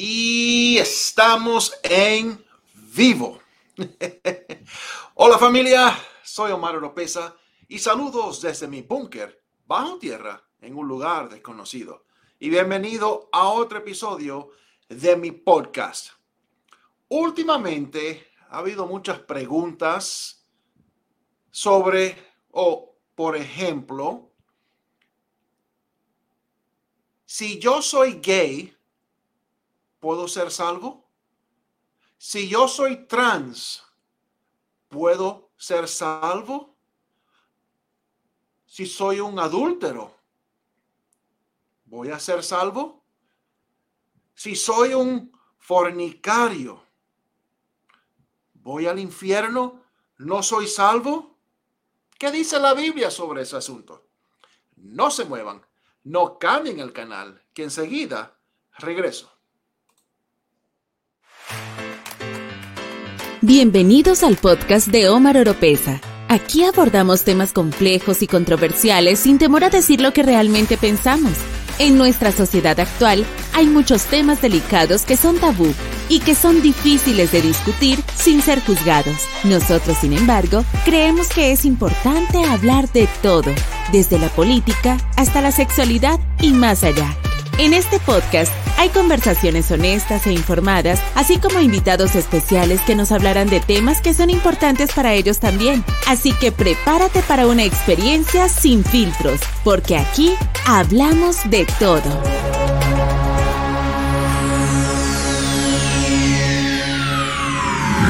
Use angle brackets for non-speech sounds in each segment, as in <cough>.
Y estamos en vivo. <laughs> Hola familia, soy Omar Oropesa y saludos desde mi búnker bajo tierra en un lugar desconocido. Y bienvenido a otro episodio de mi podcast. Últimamente ha habido muchas preguntas sobre, o por ejemplo, si yo soy gay, ¿puedo ser salvo? Si yo soy trans, ¿puedo ser salvo? Si soy un adúltero, ¿voy a ser salvo? Si soy un fornicario, ¿voy al infierno? ¿No soy salvo? ¿Qué dice la Biblia sobre ese asunto? No se muevan, no cambien el canal, que enseguida regreso. Bienvenidos al podcast de Omar Oropesa. Aquí abordamos temas complejos y controversiales sin temor a decir lo que realmente pensamos. En nuestra sociedad actual hay muchos temas delicados que son tabú y que son difíciles de discutir sin ser juzgados. Nosotros, sin embargo, creemos que es importante hablar de todo, desde la política hasta la sexualidad y más allá. En este podcast hay conversaciones honestas e informadas, así como invitados especiales que nos hablarán de temas que son importantes para ellos también. Así que prepárate para una experiencia sin filtros, porque aquí hablamos de todo.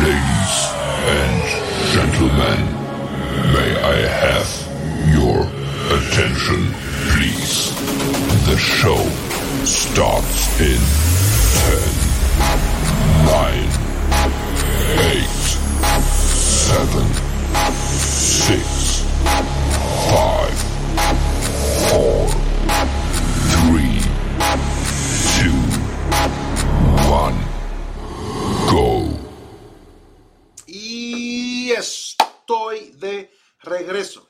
Ladies and gentlemen, may I have your attention, please? The show starts in 10, 9, 8, 7, 6, 5, 4, 3, 2, 1, go. Y estoy de regreso.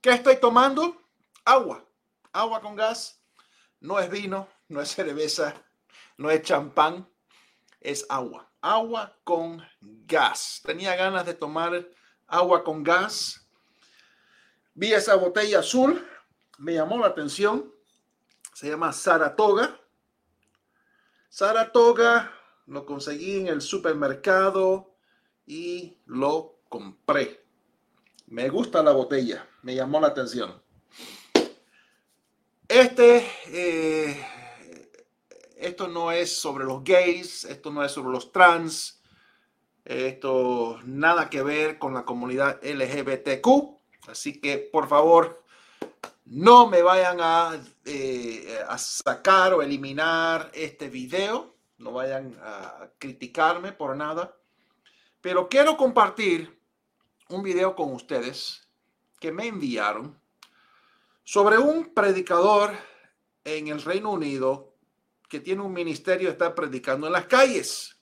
¿Qué estoy tomando? Agua. Agua con gas. No es vino, no es cerveza, no es champán, es agua. Agua con gas. Tenía ganas de tomar agua con gas. Vi esa botella azul, me llamó la atención. Se llama Saratoga. Saratoga lo conseguí en el supermercado y lo compré. Me gusta la botella, me llamó la atención. Este, eh, esto no es sobre los gays, esto no es sobre los trans, esto nada que ver con la comunidad LGBTQ. Así que por favor, no me vayan a, eh, a sacar o eliminar este video, no vayan a criticarme por nada. Pero quiero compartir un video con ustedes que me enviaron sobre un predicador en el Reino Unido que tiene un ministerio, está predicando en las calles.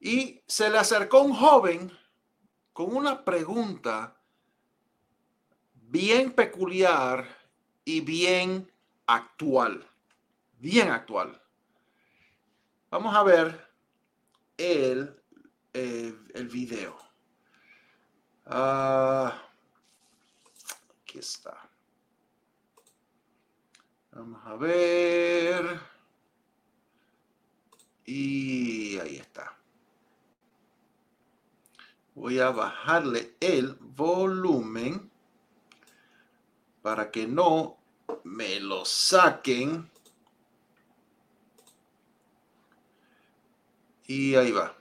Y se le acercó un joven con una pregunta bien peculiar y bien actual. Bien actual. Vamos a ver el, eh, el video. Ah, está. Vamos a ver. Y ahí está. Voy a bajarle el volumen para que no me lo saquen. Y ahí va.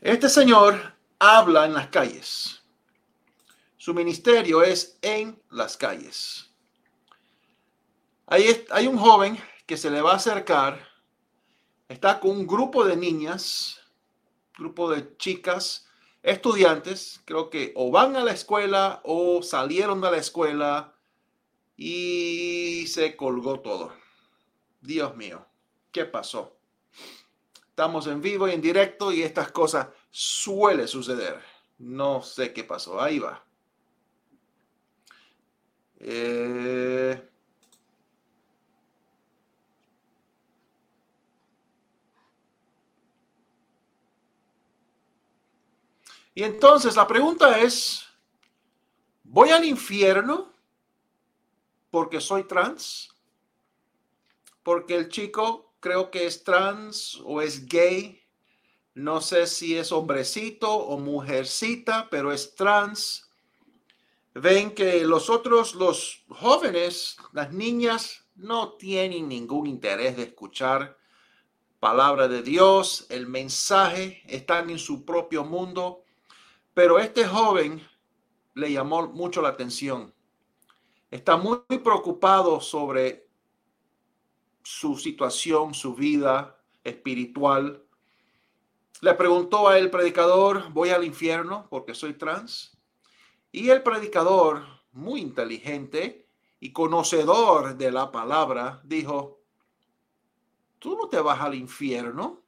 Este señor habla en las calles. Su ministerio es en las calles. Hay un joven que se le va a acercar. Está con un grupo de niñas, grupo de chicas, estudiantes, creo que o van a la escuela o salieron de la escuela y se colgó todo. Dios mío, ¿qué pasó? Estamos en vivo y en directo y estas cosas suele suceder. No sé qué pasó. Ahí va. Eh, y entonces la pregunta es, ¿voy al infierno porque soy trans? Porque el chico creo que es trans o es gay. No sé si es hombrecito o mujercita, pero es trans. Ven que los otros, los jóvenes, las niñas, no tienen ningún interés de escuchar palabra de Dios, el mensaje, están en su propio mundo. Pero este joven le llamó mucho la atención. Está muy, preocupado sobre su situación, su vida espiritual. Le preguntó a el predicador, ¿voy al infierno porque soy trans? Y el predicador, muy inteligente y conocedor de la palabra, dijo, tú no te vas al infierno.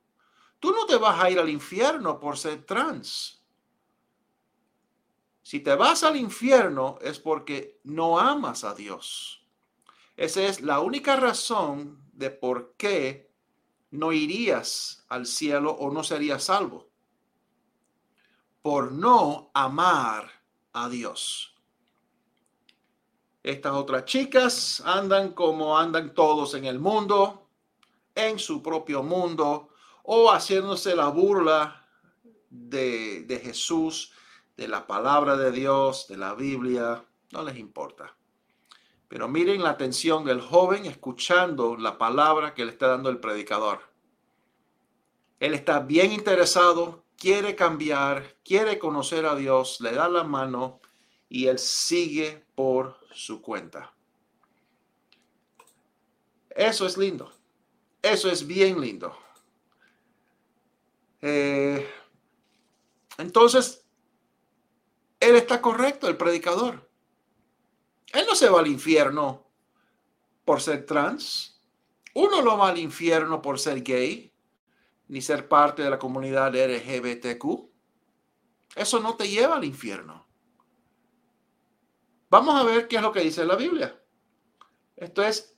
Tú no te vas a ir al infierno por ser trans. Si te vas al infierno es porque no amas a Dios. Esa es la única razón de por qué no irías al cielo o no serías salvo. Por no amar a Dios. Estas otras chicas andan como andan todos en el mundo, en su propio mundo, o haciéndose la burla de, de Jesús de la palabra de Dios, de la Biblia, no les importa. Pero miren la atención del joven escuchando la palabra que le está dando el predicador. Él está bien interesado, quiere cambiar, quiere conocer a Dios, le da la mano y él sigue por su cuenta. Eso es lindo. Eso es bien lindo. Eh, entonces, él está correcto, el predicador. Él no se va al infierno por ser trans. Uno no va al infierno por ser gay, ni ser parte de la comunidad LGBTQ. Eso no te lleva al infierno. Vamos a ver qué es lo que dice la Biblia. Esto es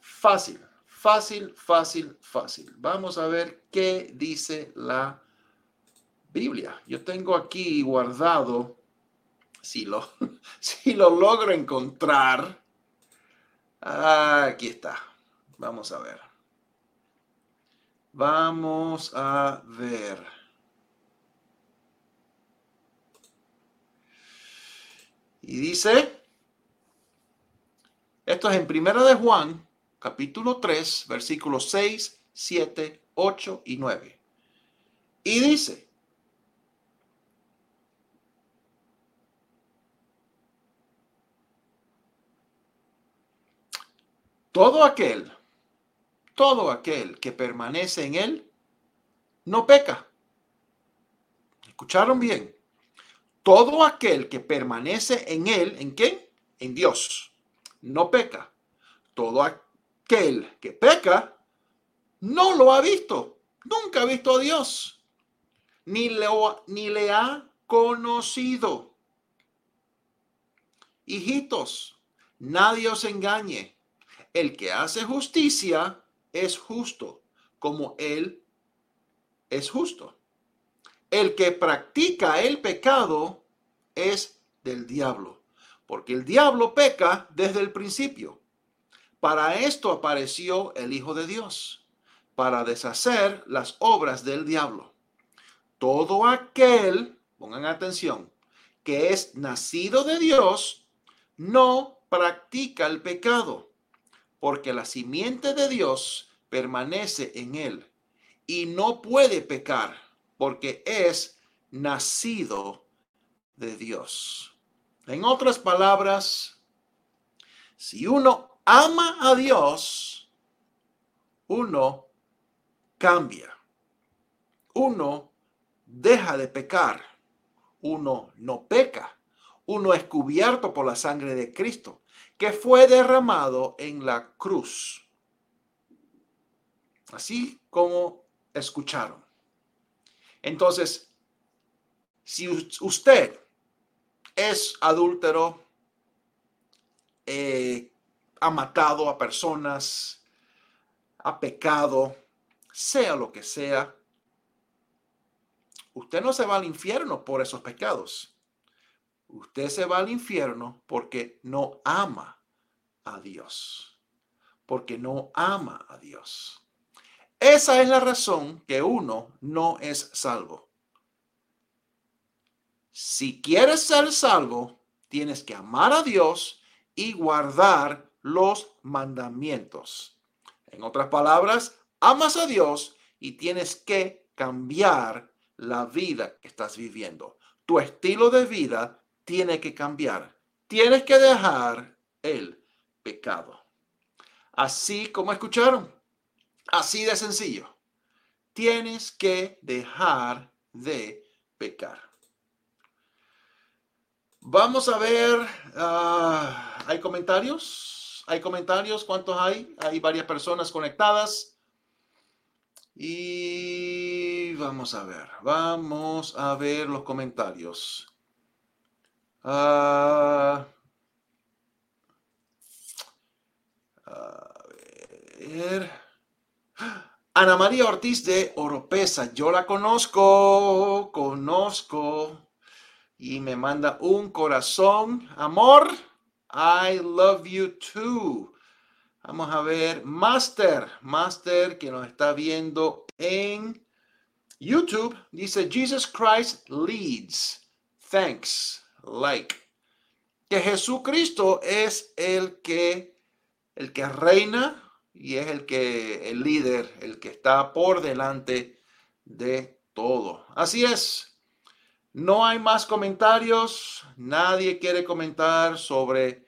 fácil, fácil, fácil, fácil. Vamos a ver qué dice la Biblia. Yo tengo aquí guardado si lo, <laughs> si lo logro encontrar. Aquí está. Vamos a ver. Vamos a ver. Y dice, esto es en Primera de Juan, capítulo 3, versículos 6, 7, 8 y 9. Y dice, Todo aquel, todo aquel que permanece en él, no peca. ¿Escucharon bien? Todo aquel que permanece en él, ¿en qué? En Dios, no peca. Todo aquel que peca, no lo ha visto, nunca ha visto a Dios, ni, ni le ha conocido. Hijitos, nadie os engañe el que hace justicia es justo, como él es justo. El que practica el pecado es del diablo, porque el diablo peca desde el principio. Para esto apareció el Hijo de Dios, para deshacer las obras del diablo. Todo aquel, pongan atención, que es nacido de Dios, no practica el pecado porque la simiente de Dios permanece en él y no puede pecar porque es nacido de Dios. En otras palabras, si uno ama a Dios, uno cambia. Uno deja de pecar. Uno no peca. Uno es cubierto por la sangre de Cristo que fue derramado en la cruz. Así como escucharon. Entonces, si usted es adúltero, eh, ha matado a personas, ha pecado, sea lo que sea, usted no se va al infierno por esos pecados. Usted se va al infierno porque no ama a Dios. Porque no ama a Dios. Esa es la razón que uno no es salvo. Si quieres ser salvo, tienes que amar a Dios y guardar los mandamientos. En otras palabras, amas a Dios y tienes que cambiar la vida que estás viviendo. Tu estilo de vida tiene que cambiar. Tienes que dejar el pecado. Así como escucharon, así de sencillo. Tienes que dejar de pecar. Vamos a ver, ah, ¿hay comentarios? ¿Hay comentarios? ¿Cuántos hay? Hay varias personas conectadas. Y vamos a ver, vamos a ver los comentarios. Ah. Ana María Ortiz de Oropesa, yo la conozco, conozco y me manda un corazón. Amor, I love you too. Vamos a ver, Master, Master que nos está viendo en YouTube, dice Jesus Christ leads. Thanks, like. Que Jesucristo es el que el que reina y es el que el líder, el que está por delante de todo. Así es. No hay más comentarios. Nadie quiere comentar sobre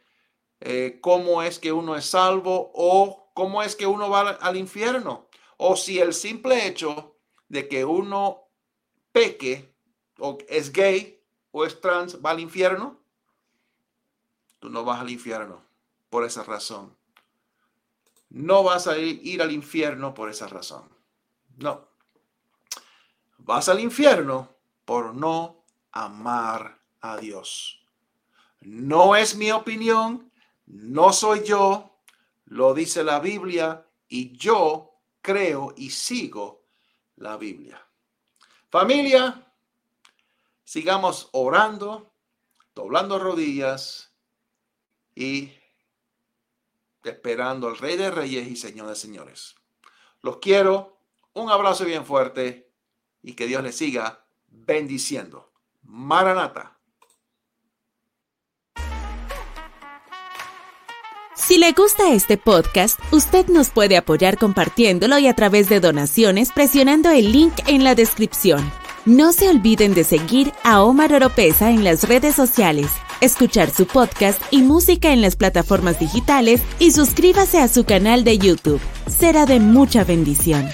eh, cómo es que uno es salvo o cómo es que uno va al infierno. O si el simple hecho de que uno peque o es gay o es trans va al infierno. Tú no vas al infierno por esa razón. No vas a ir al infierno por esa razón. No. Vas al infierno por no amar a Dios. No es mi opinión, no soy yo, lo dice la Biblia y yo creo y sigo la Biblia. Familia, sigamos orando, doblando rodillas y esperando al Rey de Reyes y Señor de Señores. Los quiero, un abrazo bien fuerte y que Dios les siga bendiciendo. Maranata. Si le gusta este podcast, usted nos puede apoyar compartiéndolo y a través de donaciones presionando el link en la descripción. No se olviden de seguir a Omar Oropesa en las redes sociales, escuchar su podcast y música en las plataformas digitales y suscríbase a su canal de YouTube. Será de mucha bendición.